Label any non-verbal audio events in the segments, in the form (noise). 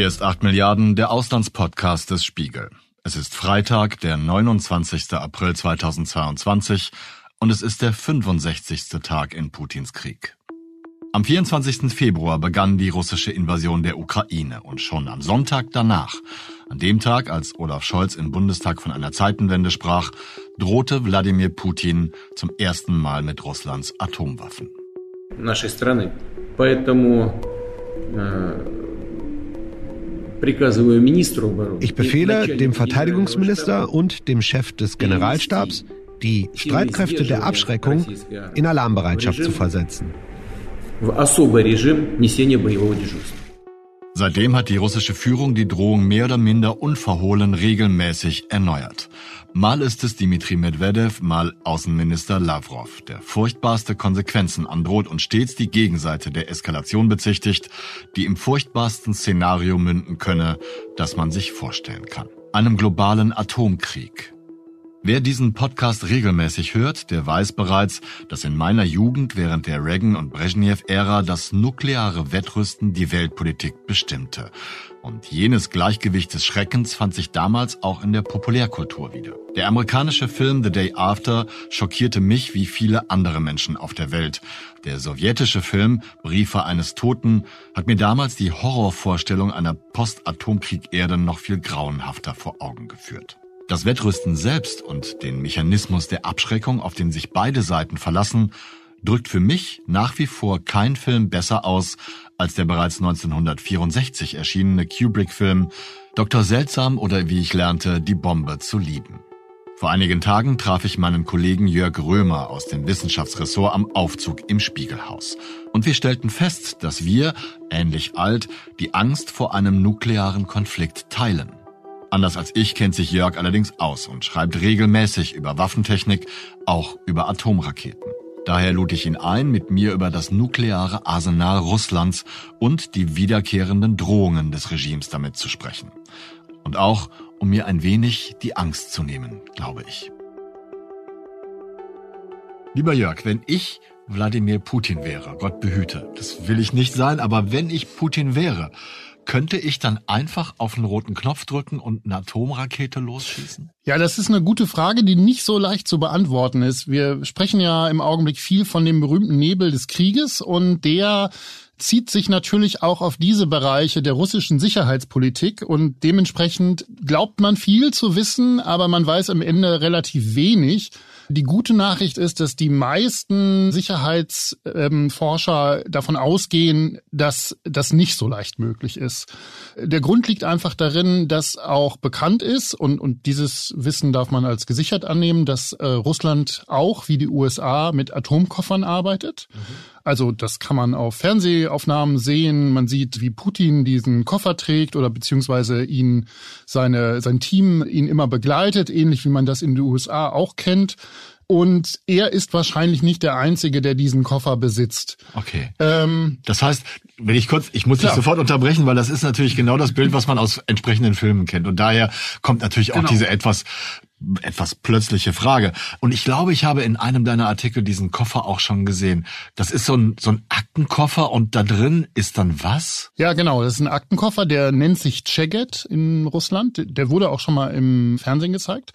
Hier ist 8 Milliarden, der Auslandspodcast des Spiegel. Es ist Freitag, der 29. April 2022 und es ist der 65. Tag in Putins Krieg. Am 24. Februar begann die russische Invasion der Ukraine und schon am Sonntag danach, an dem Tag, als Olaf Scholz im Bundestag von einer Zeitenwende sprach, drohte Wladimir Putin zum ersten Mal mit Russlands Atomwaffen. Поэтому э, ich befehle dem Verteidigungsminister und dem Chef des Generalstabs, die Streitkräfte der Abschreckung in Alarmbereitschaft zu versetzen. Seitdem hat die russische Führung die Drohung mehr oder minder unverhohlen regelmäßig erneuert. Mal ist es Dmitri Medvedev, mal Außenminister Lavrov, der furchtbarste Konsequenzen androht und stets die Gegenseite der Eskalation bezichtigt, die im furchtbarsten Szenario münden könne, das man sich vorstellen kann. Einem globalen Atomkrieg. Wer diesen Podcast regelmäßig hört, der weiß bereits, dass in meiner Jugend während der Reagan- und Brezhnev-Ära das nukleare Wettrüsten die Weltpolitik bestimmte. Und jenes Gleichgewicht des Schreckens fand sich damals auch in der Populärkultur wieder. Der amerikanische Film The Day After schockierte mich wie viele andere Menschen auf der Welt. Der sowjetische Film Briefe eines Toten hat mir damals die Horrorvorstellung einer Post-Atomkrieg-Erde noch viel grauenhafter vor Augen geführt. Das Wettrüsten selbst und den Mechanismus der Abschreckung, auf den sich beide Seiten verlassen, drückt für mich nach wie vor kein Film besser aus als der bereits 1964 erschienene Kubrick-Film Dr. Seltsam oder wie ich lernte, die Bombe zu lieben. Vor einigen Tagen traf ich meinen Kollegen Jörg Römer aus dem Wissenschaftsressort am Aufzug im Spiegelhaus. Und wir stellten fest, dass wir, ähnlich alt, die Angst vor einem nuklearen Konflikt teilen. Anders als ich kennt sich Jörg allerdings aus und schreibt regelmäßig über Waffentechnik, auch über Atomraketen. Daher lud ich ihn ein, mit mir über das nukleare Arsenal Russlands und die wiederkehrenden Drohungen des Regimes damit zu sprechen. Und auch, um mir ein wenig die Angst zu nehmen, glaube ich. Lieber Jörg, wenn ich Wladimir Putin wäre, Gott behüte, das will ich nicht sein, aber wenn ich Putin wäre, könnte ich dann einfach auf den roten Knopf drücken und eine Atomrakete losschießen? Ja, das ist eine gute Frage, die nicht so leicht zu beantworten ist. Wir sprechen ja im Augenblick viel von dem berühmten Nebel des Krieges und der zieht sich natürlich auch auf diese Bereiche der russischen Sicherheitspolitik und dementsprechend glaubt man viel zu wissen, aber man weiß am Ende relativ wenig. Die gute Nachricht ist, dass die meisten Sicherheitsforscher ähm, davon ausgehen, dass das nicht so leicht möglich ist. Der Grund liegt einfach darin, dass auch bekannt ist und, und dieses Wissen darf man als gesichert annehmen, dass äh, Russland auch wie die USA mit Atomkoffern arbeitet. Mhm. Also das kann man auf Fernsehaufnahmen sehen. Man sieht, wie Putin diesen Koffer trägt oder beziehungsweise ihn seine sein Team ihn immer begleitet, ähnlich wie man das in den USA auch kennt. Und er ist wahrscheinlich nicht der Einzige, der diesen Koffer besitzt. Okay. Ähm, das heißt, wenn ich kurz, ich muss dich sofort unterbrechen, weil das ist natürlich genau das Bild, was man aus entsprechenden Filmen kennt. Und daher kommt natürlich auch genau. diese etwas etwas plötzliche Frage. Und ich glaube, ich habe in einem deiner Artikel diesen Koffer auch schon gesehen. Das ist so ein, so ein Aktenkoffer und da drin ist dann was? Ja, genau. Das ist ein Aktenkoffer, der nennt sich Cheget in Russland. Der wurde auch schon mal im Fernsehen gezeigt.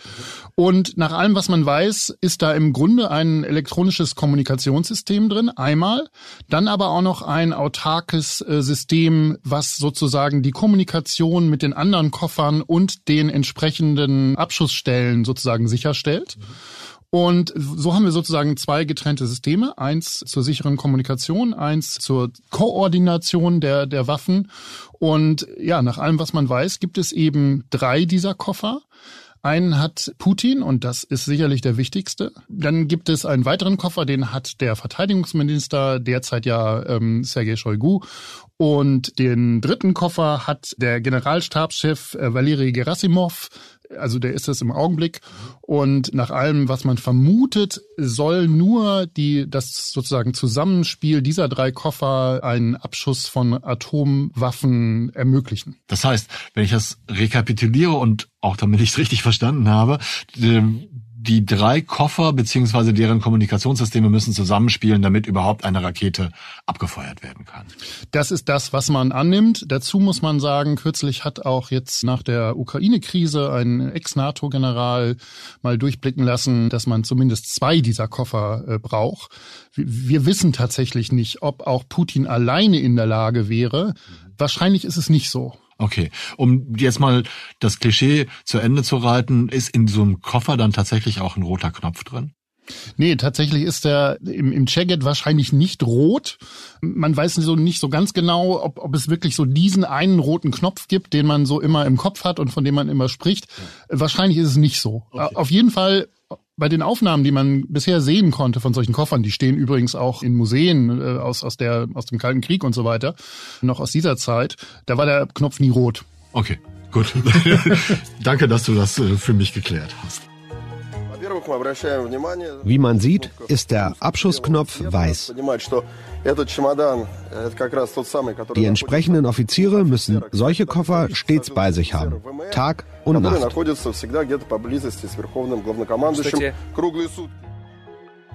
Und nach allem, was man weiß, ist da im Grunde ein elektronisches Kommunikationssystem drin. Einmal. Dann aber auch noch ein autarkes äh, System, was sozusagen die Kommunikation mit den anderen Koffern und den entsprechenden Abschussstellen Stellen sozusagen sicherstellt. Und so haben wir sozusagen zwei getrennte Systeme. Eins zur sicheren Kommunikation, eins zur Koordination der, der Waffen. Und ja, nach allem, was man weiß, gibt es eben drei dieser Koffer. Einen hat Putin und das ist sicherlich der wichtigste. Dann gibt es einen weiteren Koffer, den hat der Verteidigungsminister derzeit ja ähm, Sergei Shoigu. Und den dritten Koffer hat der Generalstabschef äh, Valery Gerasimov also der ist es im Augenblick. Und nach allem, was man vermutet, soll nur die, das sozusagen Zusammenspiel dieser drei Koffer einen Abschuss von Atomwaffen ermöglichen. Das heißt, wenn ich das rekapituliere und auch damit ich es richtig verstanden habe, die drei Koffer beziehungsweise deren Kommunikationssysteme müssen zusammenspielen, damit überhaupt eine Rakete abgefeuert werden kann. Das ist das, was man annimmt. Dazu muss man sagen, kürzlich hat auch jetzt nach der Ukraine-Krise ein Ex-NATO-General mal durchblicken lassen, dass man zumindest zwei dieser Koffer äh, braucht. Wir wissen tatsächlich nicht, ob auch Putin alleine in der Lage wäre. Wahrscheinlich ist es nicht so. Okay, um jetzt mal das Klischee zu Ende zu reiten, ist in so einem Koffer dann tatsächlich auch ein roter Knopf drin? Nee, tatsächlich ist der im, im Cheget wahrscheinlich nicht rot. Man weiß so nicht so ganz genau, ob, ob es wirklich so diesen einen roten Knopf gibt, den man so immer im Kopf hat und von dem man immer spricht. Wahrscheinlich ist es nicht so. Okay. Auf jeden Fall bei den Aufnahmen, die man bisher sehen konnte von solchen Koffern, die stehen übrigens auch in Museen äh, aus, aus, der, aus dem Kalten Krieg und so weiter, noch aus dieser Zeit, da war der Knopf nie rot. Okay, gut. (laughs) Danke, dass du das äh, für mich geklärt hast. Wie man sieht, ist der Abschussknopf weiß. Die entsprechenden Offiziere müssen solche Koffer stets bei sich haben, Tag und Nacht.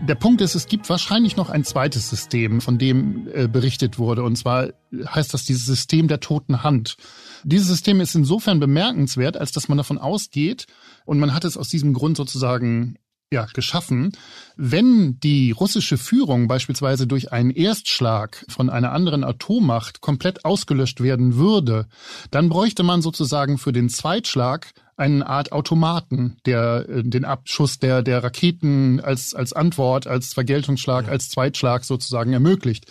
Der Punkt ist, es gibt wahrscheinlich noch ein zweites System, von dem äh, berichtet wurde. Und zwar heißt das dieses System der toten Hand. Dieses System ist insofern bemerkenswert, als dass man davon ausgeht, und man hat es aus diesem Grund sozusagen ja, geschaffen. Wenn die russische Führung beispielsweise durch einen Erstschlag von einer anderen Atommacht komplett ausgelöscht werden würde, dann bräuchte man sozusagen für den Zweitschlag eine Art Automaten, der äh, den Abschuss der, der Raketen als, als Antwort, als Vergeltungsschlag, ja. als Zweitschlag sozusagen ermöglicht.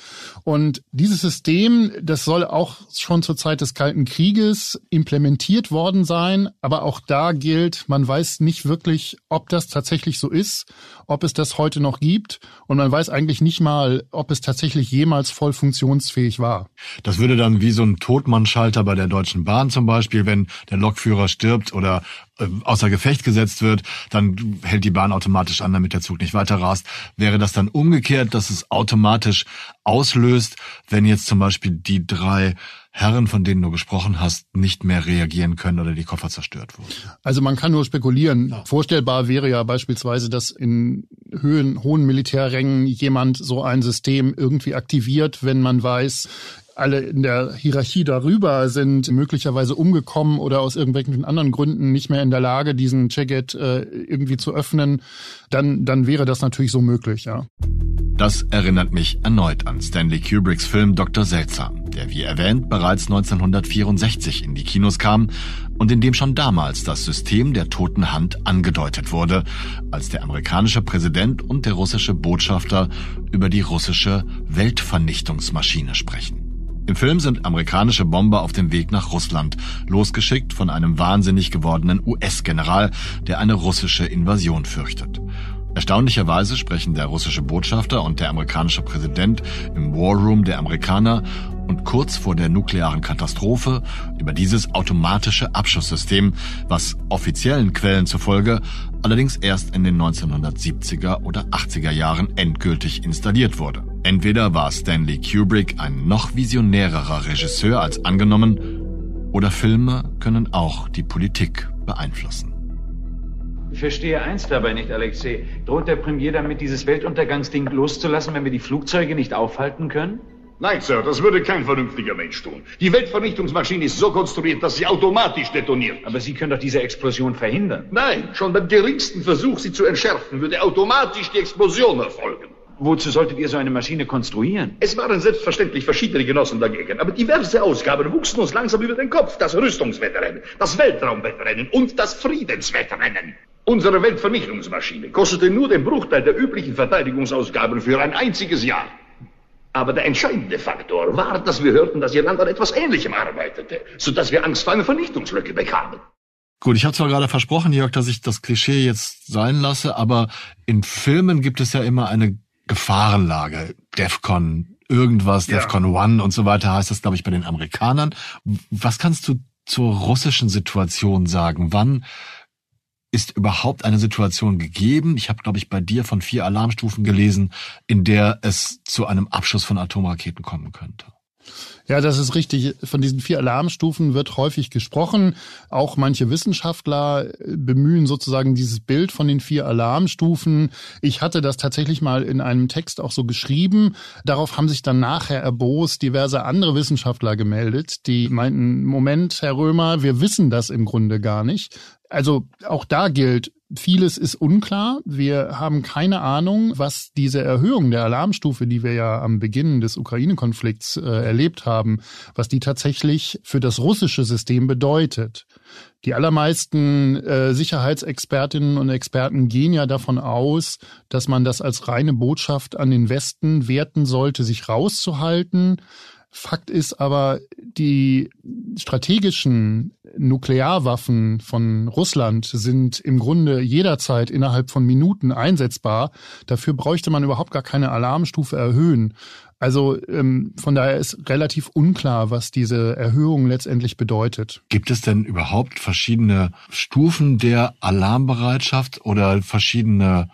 Und dieses System, das soll auch schon zur Zeit des Kalten Krieges implementiert worden sein. Aber auch da gilt, man weiß nicht wirklich, ob das tatsächlich so ist, ob es das heute noch gibt. Und man weiß eigentlich nicht mal, ob es tatsächlich jemals voll funktionsfähig war. Das würde dann wie so ein Totmannschalter bei der Deutschen Bahn zum Beispiel, wenn der Lokführer stirbt oder äh, außer Gefecht gesetzt wird, dann hält die Bahn automatisch an, damit der Zug nicht weiter rast. Wäre das dann umgekehrt, dass es automatisch auslöst, wenn jetzt zum Beispiel die drei Herren, von denen du gesprochen hast, nicht mehr reagieren können oder die Koffer zerstört wurden? Also man kann nur spekulieren. Ja. Vorstellbar wäre ja beispielsweise, dass in Höhen, hohen Militärrängen jemand so ein System irgendwie aktiviert, wenn man weiß, alle in der Hierarchie darüber sind möglicherweise umgekommen oder aus irgendwelchen anderen Gründen nicht mehr in der Lage, diesen Cheget äh, irgendwie zu öffnen, dann, dann wäre das natürlich so möglich, ja. Das erinnert mich erneut an Stanley Kubricks Film Dr. Seltsam, der wie erwähnt bereits 1964 in die Kinos kam und in dem schon damals das System der toten Hand angedeutet wurde, als der amerikanische Präsident und der russische Botschafter über die russische Weltvernichtungsmaschine sprechen. Im Film sind amerikanische Bomber auf dem Weg nach Russland, losgeschickt von einem wahnsinnig gewordenen US-General, der eine russische Invasion fürchtet. Erstaunlicherweise sprechen der russische Botschafter und der amerikanische Präsident im War Room der Amerikaner und kurz vor der nuklearen Katastrophe über dieses automatische Abschusssystem, was offiziellen Quellen zufolge allerdings erst in den 1970er oder 80er Jahren endgültig installiert wurde. Entweder war Stanley Kubrick ein noch visionärerer Regisseur als angenommen, oder Filme können auch die Politik beeinflussen. Ich verstehe eins dabei nicht, Alexei. Droht der Premier damit, dieses Weltuntergangsding loszulassen, wenn wir die Flugzeuge nicht aufhalten können? Nein, Sir, das würde kein vernünftiger Mensch tun. Die Weltvernichtungsmaschine ist so konstruiert, dass sie automatisch detoniert. Aber Sie können doch diese Explosion verhindern. Nein, schon beim geringsten Versuch, sie zu entschärfen, würde automatisch die Explosion erfolgen. Wozu solltet ihr so eine Maschine konstruieren? Es waren selbstverständlich verschiedene Genossen dagegen, aber diverse Ausgaben wuchsen uns langsam über den Kopf. Das Rüstungswettrennen, das Weltraumwettrennen und das Friedenswettrennen. Unsere Weltvernichtungsmaschine kostete nur den Bruchteil der üblichen Verteidigungsausgaben für ein einziges Jahr. Aber der entscheidende Faktor war, dass wir hörten, dass Ihr Land an etwas Ähnlichem arbeitete, sodass wir Angst vor einer Vernichtungslücke bekamen. Gut, ich habe zwar gerade versprochen, Jörg, dass ich das Klischee jetzt sein lasse, aber in Filmen gibt es ja immer eine Gefahrenlage, DEFCON, irgendwas, ja. DEFCON One und so weiter heißt das, glaube ich, bei den Amerikanern. Was kannst du zur russischen Situation sagen? Wann ist überhaupt eine Situation gegeben? Ich habe, glaube ich, bei dir von vier Alarmstufen gelesen, in der es zu einem Abschuss von Atomraketen kommen könnte. Ja, das ist richtig. Von diesen vier Alarmstufen wird häufig gesprochen. Auch manche Wissenschaftler bemühen sozusagen dieses Bild von den vier Alarmstufen. Ich hatte das tatsächlich mal in einem Text auch so geschrieben. Darauf haben sich dann nachher erbost diverse andere Wissenschaftler gemeldet, die meinten, Moment, Herr Römer, wir wissen das im Grunde gar nicht. Also auch da gilt, Vieles ist unklar. Wir haben keine Ahnung, was diese Erhöhung der Alarmstufe, die wir ja am Beginn des Ukraine-Konflikts äh, erlebt haben, was die tatsächlich für das russische System bedeutet. Die allermeisten äh, Sicherheitsexpertinnen und Experten gehen ja davon aus, dass man das als reine Botschaft an den Westen werten sollte, sich rauszuhalten. Fakt ist aber, die strategischen Nuklearwaffen von Russland sind im Grunde jederzeit innerhalb von Minuten einsetzbar. Dafür bräuchte man überhaupt gar keine Alarmstufe erhöhen. Also ähm, von daher ist relativ unklar, was diese Erhöhung letztendlich bedeutet. Gibt es denn überhaupt verschiedene Stufen der Alarmbereitschaft oder verschiedene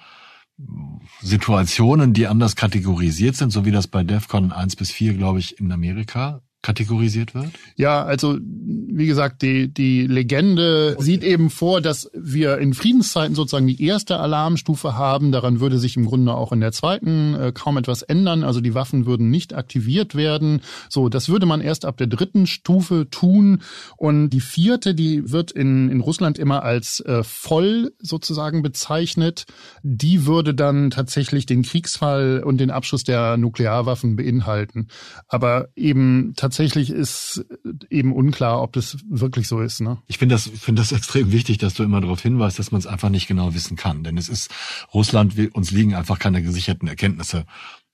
Situationen, die anders kategorisiert sind, so wie das bei DEFCON 1 bis 4, glaube ich, in Amerika kategorisiert wird? Ja, also wie gesagt, die, die Legende okay. sieht eben vor, dass wir in Friedenszeiten sozusagen die erste Alarmstufe haben. Daran würde sich im Grunde auch in der zweiten äh, kaum etwas ändern. Also die Waffen würden nicht aktiviert werden. So, das würde man erst ab der dritten Stufe tun. Und die vierte, die wird in, in Russland immer als äh, voll sozusagen bezeichnet. Die würde dann tatsächlich den Kriegsfall und den Abschuss der Nuklearwaffen beinhalten. Aber eben tatsächlich tatsächlich ist eben unklar, ob das wirklich so ist. Ne? Ich finde das, finde das (laughs) extrem wichtig, dass du immer darauf hinweist, dass man es einfach nicht genau wissen kann. Denn es ist Russland, uns liegen einfach keine gesicherten Erkenntnisse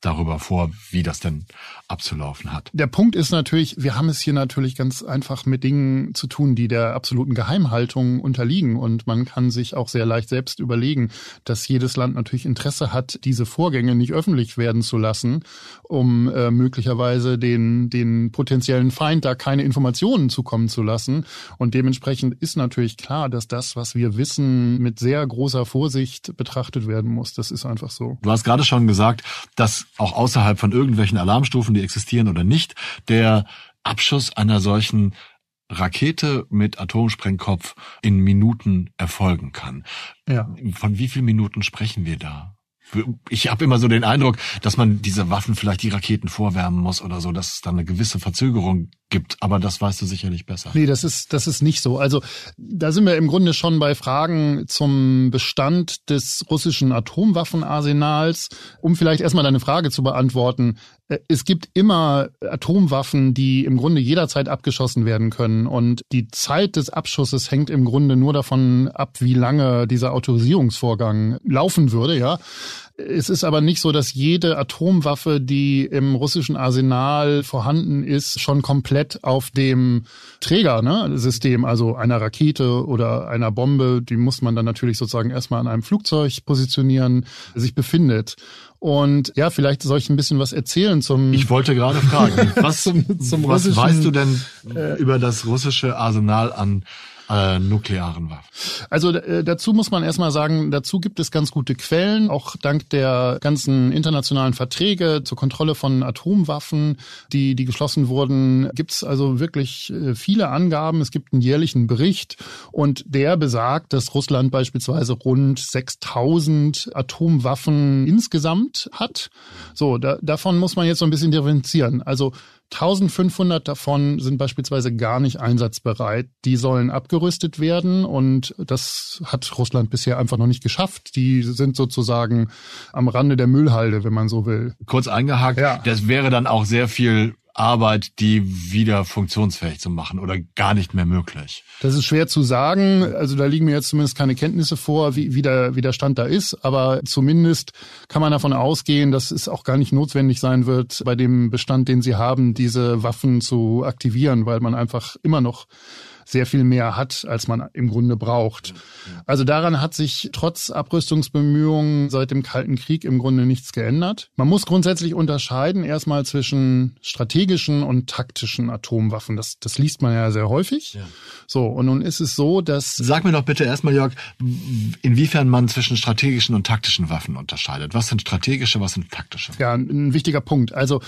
darüber vor, wie das denn abzulaufen hat. Der Punkt ist natürlich, wir haben es hier natürlich ganz einfach mit Dingen zu tun, die der absoluten Geheimhaltung unterliegen. Und man kann sich auch sehr leicht selbst überlegen, dass jedes Land natürlich Interesse hat, diese Vorgänge nicht öffentlich werden zu lassen, um äh, möglicherweise den, den potenziellen Feind da keine Informationen zukommen zu lassen. Und dementsprechend ist natürlich klar, dass das, was wir wissen, mit sehr großer Vorsicht betrachtet werden muss. Das ist einfach so. Du hast gerade schon gesagt, dass auch außerhalb von irgendwelchen Alarmstufen, die existieren oder nicht, der Abschuss einer solchen Rakete mit Atomsprengkopf in Minuten erfolgen kann. Ja. Von wie vielen Minuten sprechen wir da? ich habe immer so den Eindruck, dass man diese Waffen vielleicht die Raketen vorwärmen muss oder so, dass es da eine gewisse Verzögerung gibt, aber das weißt du sicherlich besser. Nee, das ist, das ist nicht so. Also da sind wir im Grunde schon bei Fragen zum Bestand des russischen Atomwaffenarsenals. Um vielleicht erstmal deine Frage zu beantworten. Äh, es gibt immer Atomwaffen, die im Grunde jederzeit abgeschossen werden können. Und die Zeit des Abschusses hängt im Grunde nur davon ab, wie lange dieser Autorisierungsvorgang laufen würde, ja. Es ist aber nicht so, dass jede Atomwaffe, die im russischen Arsenal vorhanden ist, schon komplett auf dem Trägersystem, ne, also einer Rakete oder einer Bombe, die muss man dann natürlich sozusagen erstmal an einem Flugzeug positionieren, sich befindet. Und ja, vielleicht soll ich ein bisschen was erzählen zum. Ich wollte gerade fragen, (laughs) was, zum, zum was weißt du denn äh, über das russische Arsenal an äh, nuklearen Waffen. Also äh, dazu muss man erstmal sagen, dazu gibt es ganz gute Quellen, auch dank der ganzen internationalen Verträge zur Kontrolle von Atomwaffen, die, die geschlossen wurden, gibt es also wirklich äh, viele Angaben. Es gibt einen jährlichen Bericht und der besagt, dass Russland beispielsweise rund 6000 Atomwaffen insgesamt hat. So, da, davon muss man jetzt so ein bisschen differenzieren. Also 1500 davon sind beispielsweise gar nicht einsatzbereit. Die sollen abgerüstet werden und das hat Russland bisher einfach noch nicht geschafft. Die sind sozusagen am Rande der Müllhalde, wenn man so will. Kurz eingehakt, ja. das wäre dann auch sehr viel Arbeit, die wieder funktionsfähig zu machen oder gar nicht mehr möglich? Das ist schwer zu sagen. Also da liegen mir jetzt zumindest keine Kenntnisse vor, wie, wie, der, wie der Stand da ist. Aber zumindest kann man davon ausgehen, dass es auch gar nicht notwendig sein wird, bei dem Bestand, den sie haben, diese Waffen zu aktivieren, weil man einfach immer noch sehr viel mehr hat, als man im Grunde braucht. Also daran hat sich trotz Abrüstungsbemühungen seit dem Kalten Krieg im Grunde nichts geändert. Man muss grundsätzlich unterscheiden erstmal zwischen strategischen und taktischen Atomwaffen. Das, das liest man ja sehr häufig. Ja. So, und nun ist es so, dass... Sag mir doch bitte erstmal, Jörg, inwiefern man zwischen strategischen und taktischen Waffen unterscheidet. Was sind strategische, was sind taktische? Ja, ein wichtiger Punkt. Also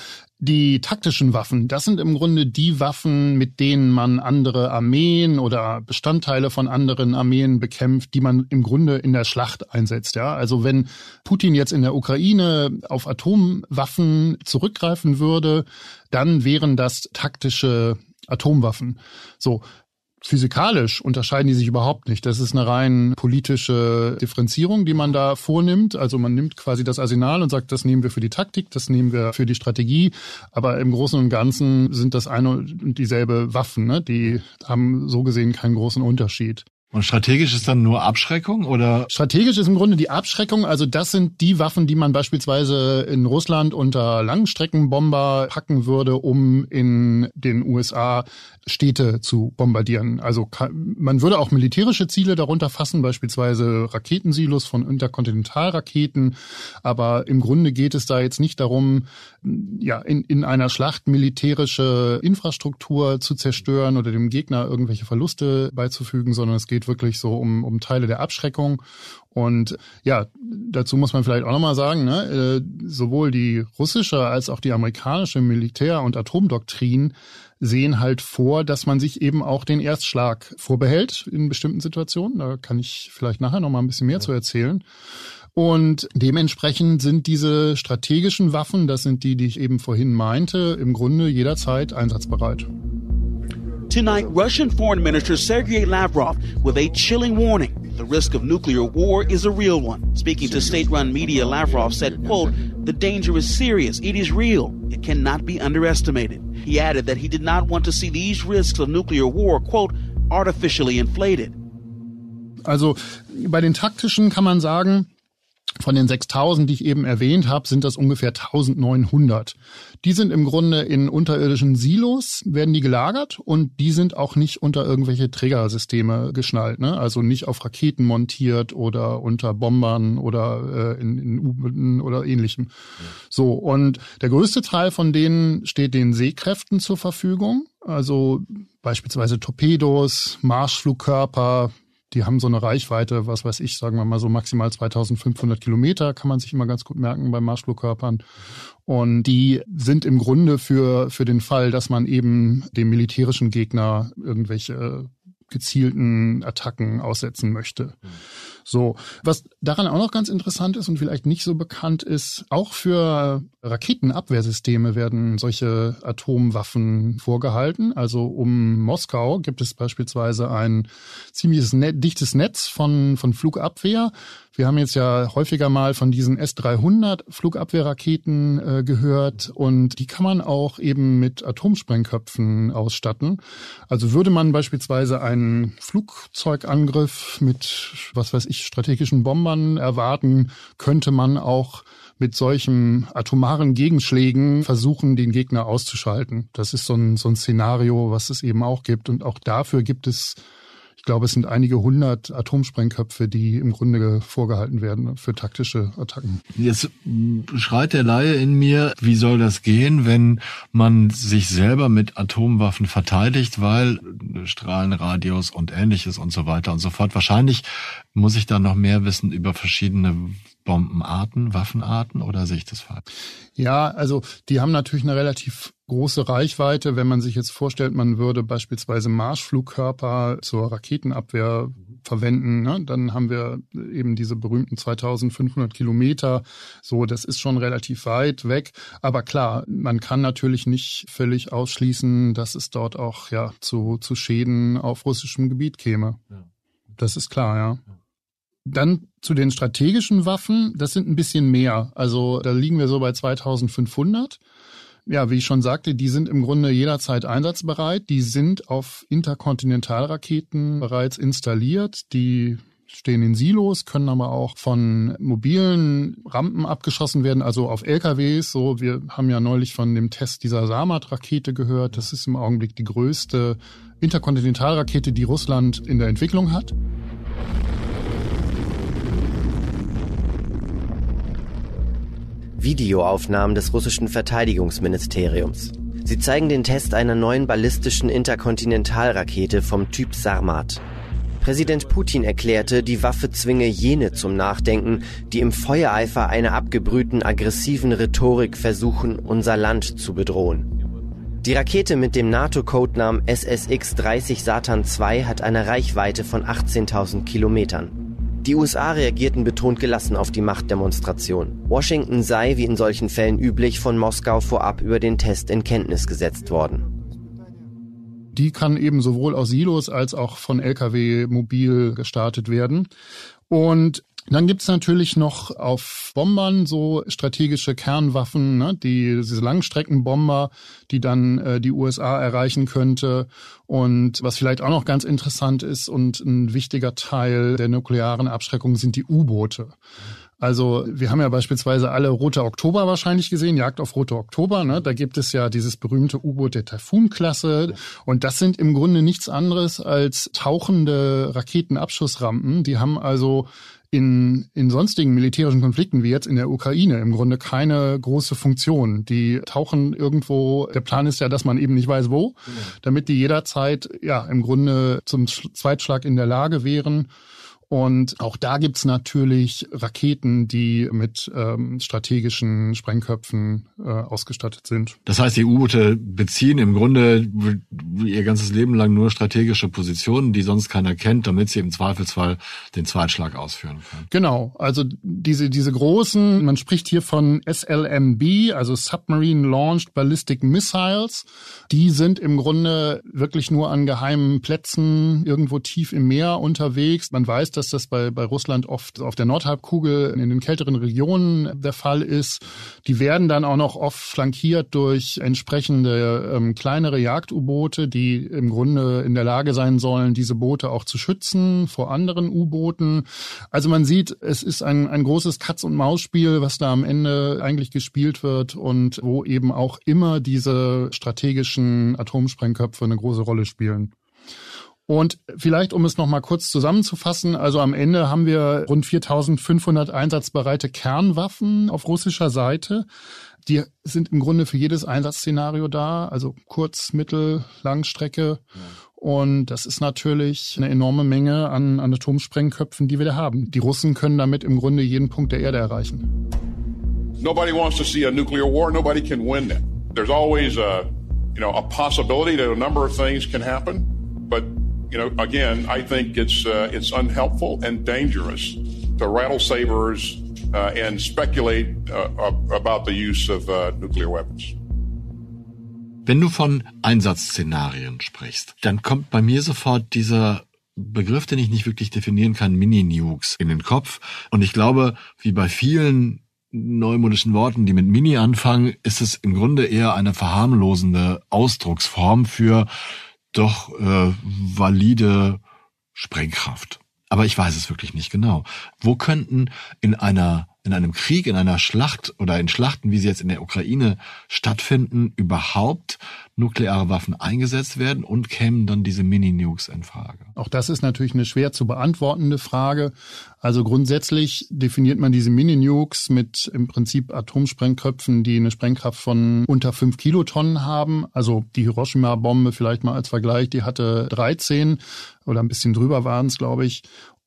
Die taktischen Waffen, das sind im Grunde die Waffen, mit denen man andere Armeen oder Bestandteile von anderen Armeen bekämpft, die man im Grunde in der Schlacht einsetzt. Ja, also wenn Putin jetzt in der Ukraine auf Atomwaffen zurückgreifen würde, dann wären das taktische Atomwaffen. So, Physikalisch unterscheiden die sich überhaupt nicht. Das ist eine rein politische Differenzierung, die man da vornimmt. Also man nimmt quasi das Arsenal und sagt, das nehmen wir für die Taktik, das nehmen wir für die Strategie. Aber im Großen und Ganzen sind das eine und dieselbe Waffen. Ne? Die haben so gesehen keinen großen Unterschied. Und strategisch ist dann nur Abschreckung oder? Strategisch ist im Grunde die Abschreckung. Also das sind die Waffen, die man beispielsweise in Russland unter Langstreckenbomber packen würde, um in den USA Städte zu bombardieren. Also man würde auch militärische Ziele darunter fassen, beispielsweise Raketensilos von Interkontinentalraketen. Aber im Grunde geht es da jetzt nicht darum, ja, in, in einer Schlacht militärische Infrastruktur zu zerstören oder dem Gegner irgendwelche Verluste beizufügen, sondern es geht wirklich so um, um Teile der Abschreckung. Und ja, dazu muss man vielleicht auch nochmal sagen, ne, äh, sowohl die russische als auch die amerikanische Militär- und Atomdoktrin sehen halt vor, dass man sich eben auch den Erstschlag vorbehält in bestimmten Situationen. Da kann ich vielleicht nachher noch mal ein bisschen mehr ja. zu erzählen. Und dementsprechend sind diese strategischen Waffen, das sind die, die ich eben vorhin meinte, im Grunde jederzeit einsatzbereit. Tonight, Russian Foreign Minister Sergei Lavrov with a chilling warning. The risk of nuclear war is a real one. Speaking to state-run media, Lavrov said, quote, the danger is serious. It is real. It cannot be underestimated. He added that he did not want to see these risks of nuclear war, quote, artificially inflated. Also bei den taktischen kann man sagen, Von den 6000, die ich eben erwähnt habe, sind das ungefähr 1900. Die sind im Grunde in unterirdischen Silos, werden die gelagert und die sind auch nicht unter irgendwelche Trägersysteme geschnallt, ne? also nicht auf Raketen montiert oder unter Bombern oder äh, in, in U-Booten oder ähnlichem. Ja. So, und der größte Teil von denen steht den Seekräften zur Verfügung. Also beispielsweise Torpedos, Marschflugkörper, die haben so eine Reichweite, was weiß ich, sagen wir mal so maximal 2500 Kilometer, kann man sich immer ganz gut merken bei Marschflugkörpern. Und die sind im Grunde für, für den Fall, dass man eben dem militärischen Gegner irgendwelche gezielten Attacken aussetzen möchte. So, was daran auch noch ganz interessant ist und vielleicht nicht so bekannt ist, auch für Raketenabwehrsysteme werden solche Atomwaffen vorgehalten. Also um Moskau gibt es beispielsweise ein ziemliches net dichtes Netz von, von Flugabwehr. Wir haben jetzt ja häufiger mal von diesen S-300 Flugabwehrraketen äh, gehört und die kann man auch eben mit Atomsprengköpfen ausstatten. Also würde man beispielsweise einen Flugzeugangriff mit, was weiß ich, strategischen Bombern erwarten, könnte man auch mit solchen atomaren Gegenschlägen versuchen, den Gegner auszuschalten. Das ist so ein, so ein Szenario, was es eben auch gibt. Und auch dafür gibt es ich glaube, es sind einige hundert Atomsprengköpfe, die im Grunde vorgehalten werden für taktische Attacken. Jetzt schreit der Laie in mir, wie soll das gehen, wenn man sich selber mit Atomwaffen verteidigt, weil Strahlenradius und ähnliches und so weiter und so fort. Wahrscheinlich muss ich da noch mehr wissen über verschiedene Bombenarten, Waffenarten oder sehe ich das falsch? Ja, also die haben natürlich eine relativ große Reichweite. Wenn man sich jetzt vorstellt, man würde beispielsweise Marschflugkörper zur Raketenabwehr verwenden, ne? dann haben wir eben diese berühmten 2500 Kilometer. So, das ist schon relativ weit weg. Aber klar, man kann natürlich nicht völlig ausschließen, dass es dort auch ja zu, zu Schäden auf russischem Gebiet käme. Ja. Das ist klar, ja. ja. Dann zu den strategischen Waffen, das sind ein bisschen mehr. Also da liegen wir so bei 2500. Ja, wie ich schon sagte, die sind im Grunde jederzeit einsatzbereit. Die sind auf Interkontinentalraketen bereits installiert. Die stehen in Silos, können aber auch von mobilen Rampen abgeschossen werden, also auf LKWs. So, wir haben ja neulich von dem Test dieser Samad-Rakete gehört. Das ist im Augenblick die größte Interkontinentalrakete, die Russland in der Entwicklung hat. Videoaufnahmen des russischen Verteidigungsministeriums. Sie zeigen den Test einer neuen ballistischen Interkontinentalrakete vom Typ Sarmat. Präsident Putin erklärte, die Waffe zwinge jene zum Nachdenken, die im Feuereifer einer abgebrühten aggressiven Rhetorik versuchen, unser Land zu bedrohen. Die Rakete mit dem NATO-Codenamen SSX-30 Satan II hat eine Reichweite von 18.000 Kilometern. Die USA reagierten betont gelassen auf die Machtdemonstration. Washington sei, wie in solchen Fällen üblich, von Moskau vorab über den Test in Kenntnis gesetzt worden. Die kann eben sowohl aus Silos als auch von Lkw mobil gestartet werden. Und dann gibt's natürlich noch auf Bombern so strategische Kernwaffen, ne? die, diese Langstreckenbomber, die dann äh, die USA erreichen könnte. Und was vielleicht auch noch ganz interessant ist und ein wichtiger Teil der nuklearen Abschreckung sind die U-Boote. Also wir haben ja beispielsweise alle Rote Oktober wahrscheinlich gesehen, Jagd auf Rote Oktober. Ne? Da gibt es ja dieses berühmte U-Boot der Taifun-Klasse. Und das sind im Grunde nichts anderes als tauchende Raketenabschussrampen. Die haben also in, in sonstigen militärischen Konflikten wie jetzt in der Ukraine im Grunde keine große Funktion. Die tauchen irgendwo, der Plan ist ja, dass man eben nicht weiß wo, damit die jederzeit ja im Grunde zum Zweitschlag in der Lage wären. Und auch da gibt's natürlich Raketen, die mit ähm, strategischen Sprengköpfen äh, ausgestattet sind. Das heißt, die U-Boote beziehen im Grunde ihr ganzes Leben lang nur strategische Positionen, die sonst keiner kennt, damit sie im Zweifelsfall den Zweitschlag ausführen können. Genau, also diese, diese großen, man spricht hier von SLMB, also Submarine Launched Ballistic Missiles, die sind im Grunde wirklich nur an geheimen Plätzen irgendwo tief im Meer unterwegs. Man weiß, dass dass das bei, bei Russland oft auf der Nordhalbkugel in den kälteren Regionen der Fall ist. Die werden dann auch noch oft flankiert durch entsprechende ähm, kleinere Jagd-U-Boote, die im Grunde in der Lage sein sollen, diese Boote auch zu schützen vor anderen U-Booten. Also man sieht, es ist ein, ein großes Katz-und-Maus-Spiel, was da am Ende eigentlich gespielt wird und wo eben auch immer diese strategischen Atomsprengköpfe eine große Rolle spielen. Und vielleicht, um es nochmal kurz zusammenzufassen, also am Ende haben wir rund 4500 einsatzbereite Kernwaffen auf russischer Seite. Die sind im Grunde für jedes Einsatzszenario da, also Kurz-, Mittel-, Langstrecke. Und das ist natürlich eine enorme Menge an, an Atomsprengköpfen, die wir da haben. Die Russen können damit im Grunde jeden Punkt der Erde erreichen. Nobody wants to see a nuclear war. Nobody can win that. There's always a, you know, a possibility that a number of things can happen. But you know, again, I think it's uh, it's unhelpful and dangerous to rattle sabers uh, and speculate uh, about the use of uh, nuclear weapons. Wenn du von Einsatzszenarien sprichst, dann kommt bei mir sofort dieser Begriff, den ich nicht wirklich definieren kann, Mini-Nukes in den Kopf. Und ich glaube, wie bei vielen neumodischen Worten, die mit Mini anfangen, ist es im Grunde eher eine verharmlosende Ausdrucksform für doch äh, valide Sprengkraft. Aber ich weiß es wirklich nicht genau. Wo könnten in einer in einem Krieg, in einer Schlacht oder in Schlachten, wie sie jetzt in der Ukraine stattfinden, überhaupt nukleare Waffen eingesetzt werden und kämen dann diese Mini-Nukes in Frage? Auch das ist natürlich eine schwer zu beantwortende Frage. Also grundsätzlich definiert man diese Mini-Nukes mit im Prinzip Atomsprengköpfen, die eine Sprengkraft von unter fünf Kilotonnen haben. Also die Hiroshima-Bombe vielleicht mal als Vergleich, die hatte 13 oder ein bisschen drüber waren es, glaube ich.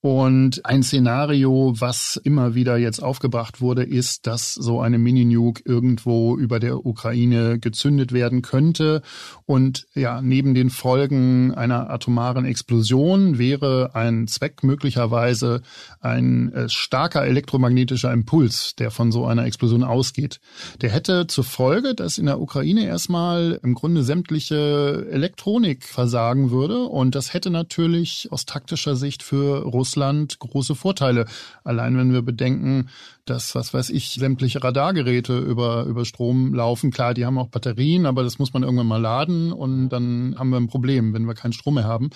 Und ein Szenario, was immer wieder jetzt aufgebracht wurde, ist, dass so eine Mini-Nuke irgendwo über der Ukraine gezündet werden könnte. Und ja, neben den Folgen einer atomaren Explosion wäre ein Zweck möglicherweise ein äh, starker elektromagnetischer Impuls, der von so einer Explosion ausgeht. Der hätte zur Folge, dass in der Ukraine erstmal im Grunde sämtliche Elektronik versagen würde. Und das hätte natürlich aus taktischer Sicht für Russland Russland große Vorteile. Allein wenn wir bedenken, dass, was weiß ich, sämtliche Radargeräte über, über Strom laufen. Klar, die haben auch Batterien, aber das muss man irgendwann mal laden und dann haben wir ein Problem, wenn wir keinen Strom mehr haben.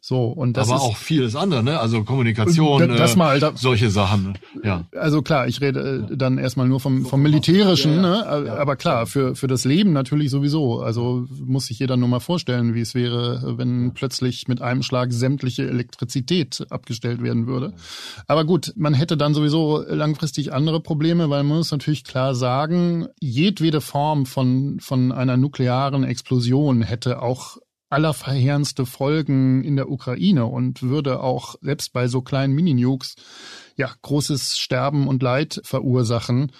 So, und das aber ist, auch vieles andere, ne? Also Kommunikation, das mal, da, solche Sachen. Ja. Also klar, ich rede äh, dann erstmal nur vom, vom Militärischen, ne? aber klar, für, für das Leben natürlich sowieso. Also muss sich jeder nur mal vorstellen, wie es wäre, wenn plötzlich mit einem Schlag sämtliche Elektrizität abgestellt werden würde. Aber gut, man hätte dann sowieso langfristig andere Probleme, weil man muss natürlich klar sagen, jedwede Form von, von einer nuklearen Explosion hätte auch allerverheerendste Folgen in der Ukraine und würde auch selbst bei so kleinen Mini-Nukes ja großes Sterben und Leid verursachen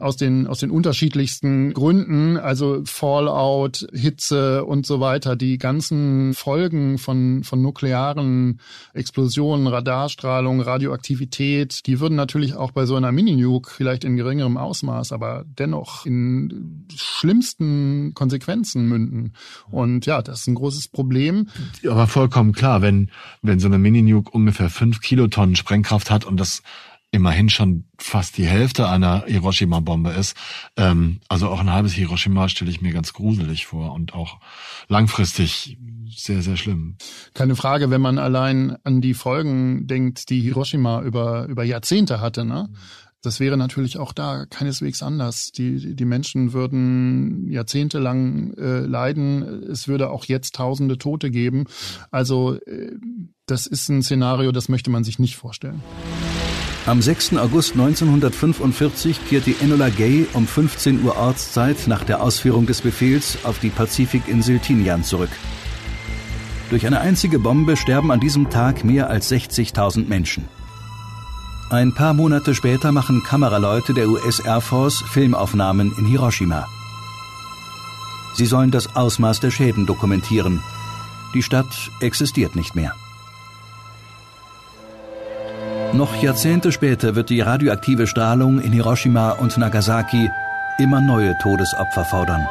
aus den, aus den unterschiedlichsten Gründen, also Fallout, Hitze und so weiter. Die ganzen Folgen von, von nuklearen Explosionen, Radarstrahlung, Radioaktivität, die würden natürlich auch bei so einer Mini-Nuke vielleicht in geringerem Ausmaß, aber dennoch in schlimmsten Konsequenzen münden. Und ja, das ist ein großes Problem. Aber vollkommen klar, wenn, wenn so eine Mini-Nuke ungefähr fünf Kilotonnen Sprengkraft hat und das immerhin schon fast die Hälfte einer Hiroshima-Bombe ist. Ähm, also auch ein halbes Hiroshima stelle ich mir ganz gruselig vor und auch langfristig sehr, sehr schlimm. Keine Frage, wenn man allein an die Folgen denkt, die Hiroshima über, über Jahrzehnte hatte, ne? Das wäre natürlich auch da keineswegs anders. Die, die Menschen würden jahrzehntelang äh, leiden. Es würde auch jetzt tausende Tote geben. Also äh, das ist ein Szenario, das möchte man sich nicht vorstellen. Am 6. August 1945 kehrt die Enola Gay um 15 Uhr Ortszeit nach der Ausführung des Befehls auf die Pazifikinsel Tinian zurück. Durch eine einzige Bombe sterben an diesem Tag mehr als 60.000 Menschen. Ein paar Monate später machen Kameraleute der US Air Force Filmaufnahmen in Hiroshima. Sie sollen das Ausmaß der Schäden dokumentieren. Die Stadt existiert nicht mehr. Noch Jahrzehnte später wird die radioaktive Strahlung in Hiroshima und Nagasaki immer neue Todesopfer fordern.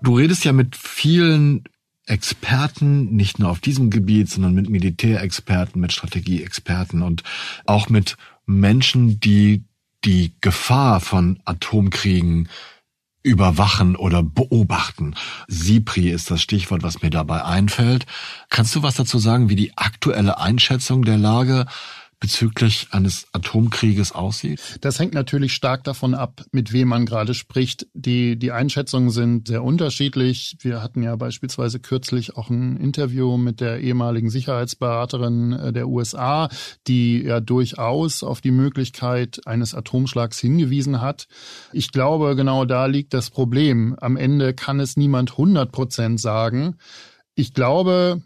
Du redest ja mit vielen Experten, nicht nur auf diesem Gebiet, sondern mit Militärexperten, mit Strategieexperten und auch mit Menschen, die die Gefahr von Atomkriegen überwachen oder beobachten. SIPRI ist das Stichwort, was mir dabei einfällt. Kannst du was dazu sagen, wie die aktuelle Einschätzung der Lage bezüglich eines Atomkrieges aussieht? Das hängt natürlich stark davon ab, mit wem man gerade spricht. Die, die Einschätzungen sind sehr unterschiedlich. Wir hatten ja beispielsweise kürzlich auch ein Interview mit der ehemaligen Sicherheitsberaterin äh, der USA, die ja durchaus auf die Möglichkeit eines Atomschlags hingewiesen hat. Ich glaube, genau da liegt das Problem. Am Ende kann es niemand 100 Prozent sagen. Ich glaube,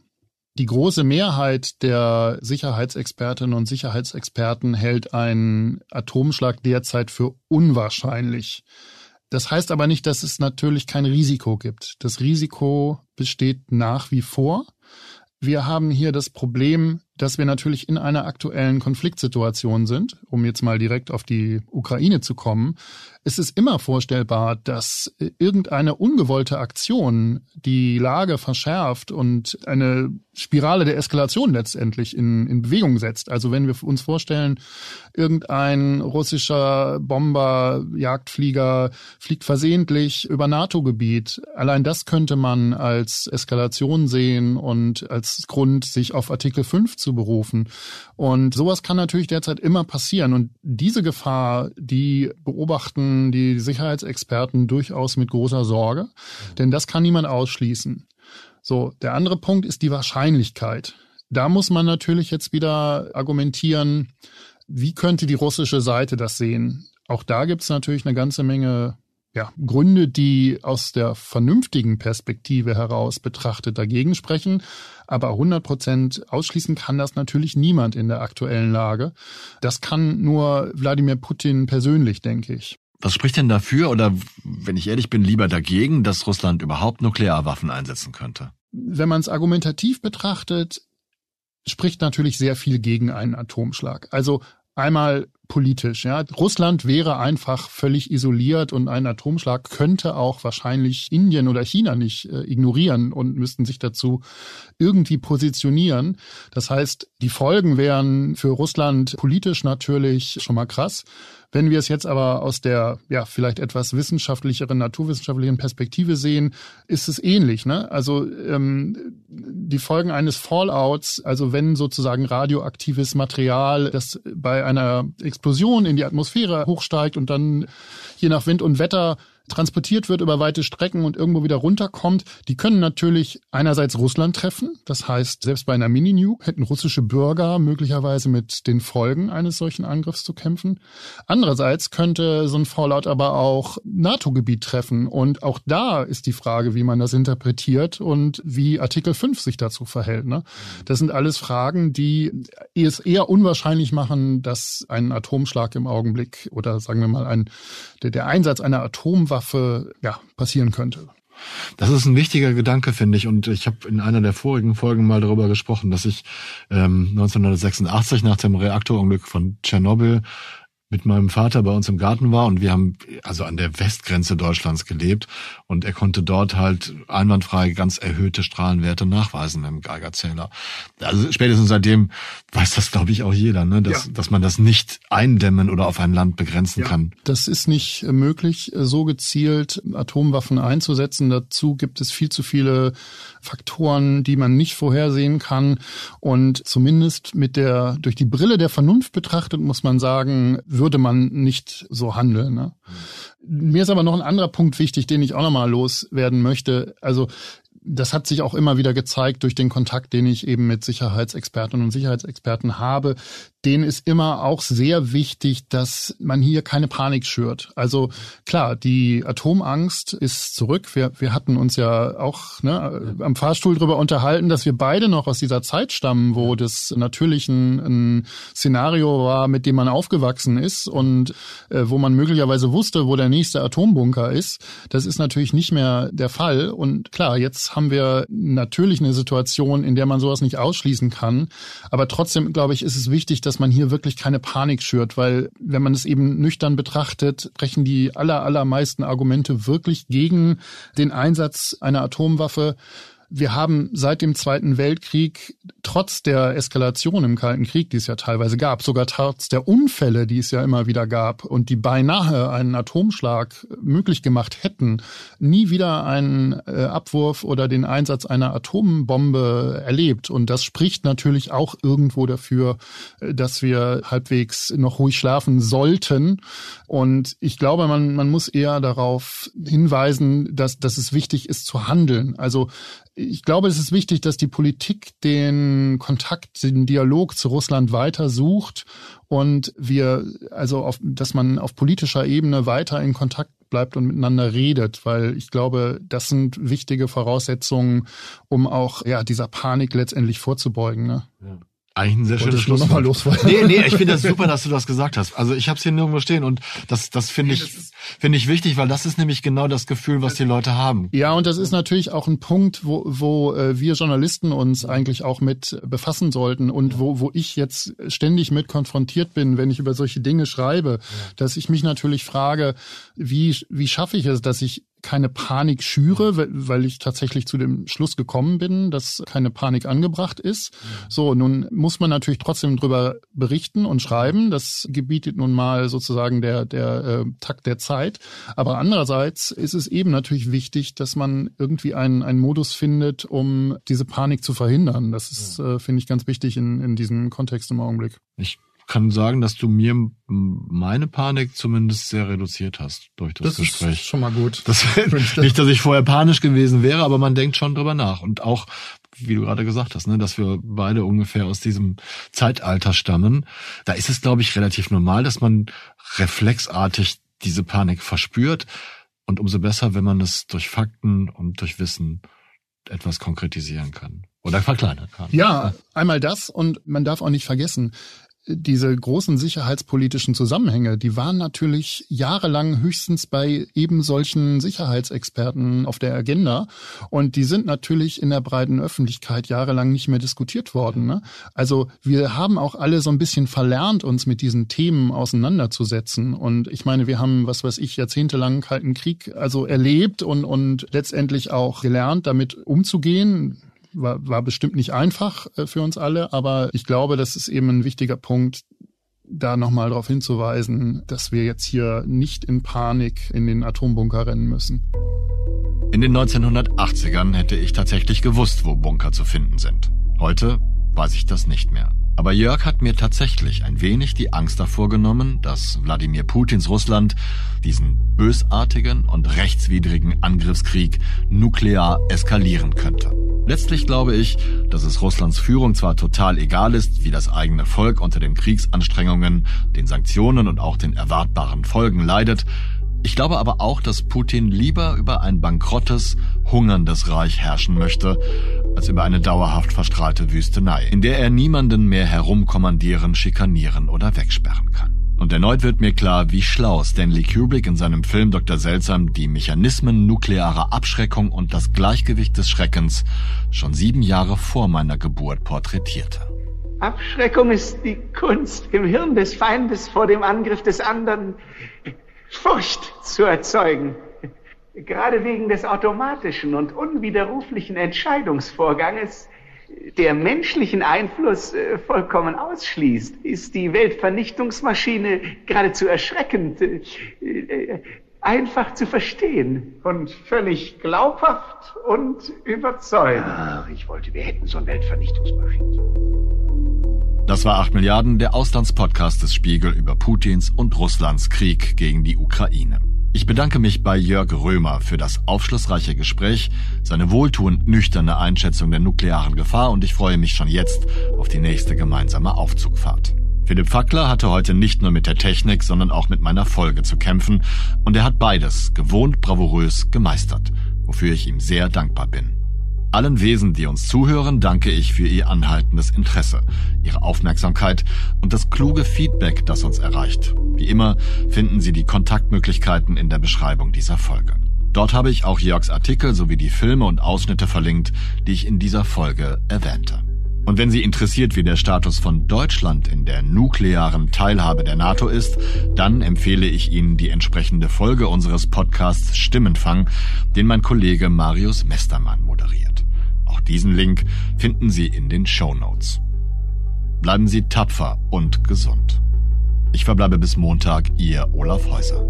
die große Mehrheit der Sicherheitsexpertinnen und Sicherheitsexperten hält einen Atomschlag derzeit für unwahrscheinlich. Das heißt aber nicht, dass es natürlich kein Risiko gibt. Das Risiko besteht nach wie vor. Wir haben hier das Problem, dass wir natürlich in einer aktuellen Konfliktsituation sind, um jetzt mal direkt auf die Ukraine zu kommen, ist es immer vorstellbar, dass irgendeine ungewollte Aktion die Lage verschärft und eine Spirale der Eskalation letztendlich in, in Bewegung setzt. Also wenn wir uns vorstellen, irgendein russischer Bomber, Jagdflieger fliegt versehentlich über NATO-Gebiet, allein das könnte man als Eskalation sehen und als Grund, sich auf Artikel 5 zu berufen. Und sowas kann natürlich derzeit immer passieren. Und diese Gefahr, die beobachten die Sicherheitsexperten durchaus mit großer Sorge, denn das kann niemand ausschließen. So, der andere Punkt ist die Wahrscheinlichkeit. Da muss man natürlich jetzt wieder argumentieren, wie könnte die russische Seite das sehen? Auch da gibt es natürlich eine ganze Menge ja, Gründe, die aus der vernünftigen Perspektive heraus betrachtet dagegen sprechen. Aber 100 Prozent ausschließen kann das natürlich niemand in der aktuellen Lage. Das kann nur Wladimir Putin persönlich, denke ich. Was spricht denn dafür oder, wenn ich ehrlich bin, lieber dagegen, dass Russland überhaupt Nuklearwaffen einsetzen könnte? Wenn man es argumentativ betrachtet, spricht natürlich sehr viel gegen einen Atomschlag. Also einmal politisch. Ja. Russland wäre einfach völlig isoliert und ein Atomschlag könnte auch wahrscheinlich Indien oder China nicht äh, ignorieren und müssten sich dazu irgendwie positionieren. Das heißt, die Folgen wären für Russland politisch natürlich schon mal krass. Wenn wir es jetzt aber aus der ja vielleicht etwas wissenschaftlicheren, naturwissenschaftlichen Perspektive sehen, ist es ähnlich. Ne? Also ähm, die Folgen eines Fallouts, also wenn sozusagen radioaktives Material, das bei einer Explosion in die Atmosphäre hochsteigt und dann je nach Wind und Wetter transportiert wird über weite Strecken und irgendwo wieder runterkommt, die können natürlich einerseits Russland treffen. Das heißt, selbst bei einer Mini-Nuke hätten russische Bürger möglicherweise mit den Folgen eines solchen Angriffs zu kämpfen. Andererseits könnte so ein Fallout aber auch NATO-Gebiet treffen. Und auch da ist die Frage, wie man das interpretiert und wie Artikel 5 sich dazu verhält. Ne? Das sind alles Fragen, die es eher unwahrscheinlich machen, dass ein Atomschlag im Augenblick oder sagen wir mal ein, der, der Einsatz einer Atomwaffe ja, passieren könnte. Das ist ein wichtiger Gedanke, finde ich. Und ich habe in einer der vorigen Folgen mal darüber gesprochen, dass ich ähm, 1986 nach dem Reaktorunglück von Tschernobyl mit meinem Vater bei uns im Garten war und wir haben also an der Westgrenze Deutschlands gelebt und er konnte dort halt einwandfrei ganz erhöhte Strahlenwerte nachweisen im Geigerzähler. Also spätestens seitdem weiß das glaube ich auch jeder, ne, dass, ja. dass man das nicht eindämmen oder auf ein Land begrenzen ja. kann. Das ist nicht möglich, so gezielt Atomwaffen einzusetzen. Dazu gibt es viel zu viele Faktoren, die man nicht vorhersehen kann und zumindest mit der durch die Brille der Vernunft betrachtet muss man sagen, würde man nicht so handeln. Ne? Mhm. Mir ist aber noch ein anderer Punkt wichtig, den ich auch nochmal loswerden möchte. Also das hat sich auch immer wieder gezeigt durch den Kontakt, den ich eben mit Sicherheitsexpertinnen und Sicherheitsexperten habe, denen ist immer auch sehr wichtig, dass man hier keine Panik schürt. Also klar, die Atomangst ist zurück. Wir, wir hatten uns ja auch ne, am Fahrstuhl drüber unterhalten, dass wir beide noch aus dieser Zeit stammen, wo das natürlich ein, ein Szenario war, mit dem man aufgewachsen ist und äh, wo man möglicherweise wusste, wo der nächste Atombunker ist. Das ist natürlich nicht mehr der Fall. Und klar, jetzt haben wir natürlich eine Situation, in der man sowas nicht ausschließen kann. Aber trotzdem, glaube ich, ist es wichtig, dass man hier wirklich keine Panik schürt, weil wenn man es eben nüchtern betrachtet, sprechen die aller, allermeisten Argumente wirklich gegen den Einsatz einer Atomwaffe. Wir haben seit dem Zweiten Weltkrieg, trotz der Eskalation im Kalten Krieg, die es ja teilweise gab, sogar trotz der Unfälle, die es ja immer wieder gab und die beinahe einen Atomschlag möglich gemacht hätten, nie wieder einen äh, Abwurf oder den Einsatz einer Atombombe erlebt. Und das spricht natürlich auch irgendwo dafür, äh, dass wir halbwegs noch ruhig schlafen sollten. Und ich glaube, man, man muss eher darauf hinweisen, dass, dass es wichtig ist zu handeln. Also ich glaube, es ist wichtig, dass die Politik den Kontakt, den Dialog zu Russland weiter sucht und wir, also auf, dass man auf politischer Ebene weiter in Kontakt bleibt und miteinander redet, weil ich glaube, das sind wichtige Voraussetzungen, um auch ja dieser Panik letztendlich vorzubeugen. Ne? Ja. Eigentlich ein sehr schönes Schlusswort. Nee, nee, ich finde das super, dass du das gesagt hast. Also ich habe es hier nirgendwo stehen und das, das finde ich, finde ich wichtig, weil das ist nämlich genau das Gefühl, was die Leute haben. Ja, und das ist natürlich auch ein Punkt, wo, wo äh, wir Journalisten uns eigentlich auch mit befassen sollten und wo, wo ich jetzt ständig mit konfrontiert bin, wenn ich über solche Dinge schreibe, dass ich mich natürlich frage, wie, wie schaffe ich es, dass ich keine Panik schüre, weil ich tatsächlich zu dem Schluss gekommen bin, dass keine Panik angebracht ist. So, nun muss man natürlich trotzdem drüber berichten und schreiben. Das gebietet nun mal sozusagen der, der äh, Takt der Zeit. Aber andererseits ist es eben natürlich wichtig, dass man irgendwie einen, einen Modus findet, um diese Panik zu verhindern. Das ist, äh, finde ich, ganz wichtig in, in diesem Kontext im Augenblick. Ich kann sagen, dass du mir meine Panik zumindest sehr reduziert hast durch das, das Gespräch. Das ist schon mal gut. Das, nicht, dass ich vorher panisch gewesen wäre, aber man denkt schon drüber nach. Und auch, wie du gerade gesagt hast, ne, dass wir beide ungefähr aus diesem Zeitalter stammen. Da ist es, glaube ich, relativ normal, dass man reflexartig diese Panik verspürt. Und umso besser, wenn man es durch Fakten und durch Wissen etwas konkretisieren kann oder verkleinern kann. Ja, einmal das und man darf auch nicht vergessen, diese großen sicherheitspolitischen Zusammenhänge, die waren natürlich jahrelang höchstens bei eben solchen Sicherheitsexperten auf der Agenda. Und die sind natürlich in der breiten Öffentlichkeit jahrelang nicht mehr diskutiert worden. Ne? Also wir haben auch alle so ein bisschen verlernt, uns mit diesen Themen auseinanderzusetzen. Und ich meine, wir haben, was weiß ich, jahrzehntelang Kalten Krieg also erlebt und, und letztendlich auch gelernt, damit umzugehen war, war bestimmt nicht einfach äh, für uns alle, aber ich glaube, das ist eben ein wichtiger Punkt, da nochmal darauf hinzuweisen, dass wir jetzt hier nicht in Panik in den Atombunker rennen müssen. In den 1980ern hätte ich tatsächlich gewusst, wo Bunker zu finden sind. Heute weiß ich das nicht mehr. Aber Jörg hat mir tatsächlich ein wenig die Angst davor genommen, dass Wladimir Putins Russland diesen bösartigen und rechtswidrigen Angriffskrieg nuklear eskalieren könnte. Letztlich glaube ich, dass es Russlands Führung zwar total egal ist, wie das eigene Volk unter den Kriegsanstrengungen, den Sanktionen und auch den erwartbaren Folgen leidet, ich glaube aber auch, dass Putin lieber über ein bankrottes, hungerndes Reich herrschen möchte, als über eine dauerhaft verstrahlte Wüstenei, in der er niemanden mehr herumkommandieren, schikanieren oder wegsperren kann. Und erneut wird mir klar, wie schlau Stanley Kubrick in seinem Film Dr. Seltsam die Mechanismen nuklearer Abschreckung und das Gleichgewicht des Schreckens schon sieben Jahre vor meiner Geburt porträtierte. Abschreckung ist die Kunst, im Hirn des Feindes vor dem Angriff des anderen Furcht zu erzeugen. Gerade wegen des automatischen und unwiderruflichen Entscheidungsvorganges, der menschlichen Einfluss äh, vollkommen ausschließt, ist die Weltvernichtungsmaschine geradezu erschreckend, äh, äh, einfach zu verstehen und völlig glaubhaft und überzeugend. Ach, ich wollte, wir hätten so eine Weltvernichtungsmaschine. Das war 8 Milliarden, der Auslandspodcast des Spiegel über Putins und Russlands Krieg gegen die Ukraine. Ich bedanke mich bei Jörg Römer für das aufschlussreiche Gespräch, seine wohltuend nüchterne Einschätzung der nuklearen Gefahr und ich freue mich schon jetzt auf die nächste gemeinsame Aufzugfahrt. Philipp Fackler hatte heute nicht nur mit der Technik, sondern auch mit meiner Folge zu kämpfen und er hat beides gewohnt bravourös gemeistert, wofür ich ihm sehr dankbar bin. Allen Wesen, die uns zuhören, danke ich für ihr anhaltendes Interesse, ihre Aufmerksamkeit und das kluge Feedback, das uns erreicht. Wie immer finden Sie die Kontaktmöglichkeiten in der Beschreibung dieser Folge. Dort habe ich auch Jörgs Artikel sowie die Filme und Ausschnitte verlinkt, die ich in dieser Folge erwähnte. Und wenn Sie interessiert, wie der Status von Deutschland in der nuklearen Teilhabe der NATO ist, dann empfehle ich Ihnen die entsprechende Folge unseres Podcasts Stimmenfang, den mein Kollege Marius Mestermann moderiert. Diesen Link finden Sie in den Show Notes. Bleiben Sie tapfer und gesund. Ich verbleibe bis Montag, Ihr Olaf Häuser.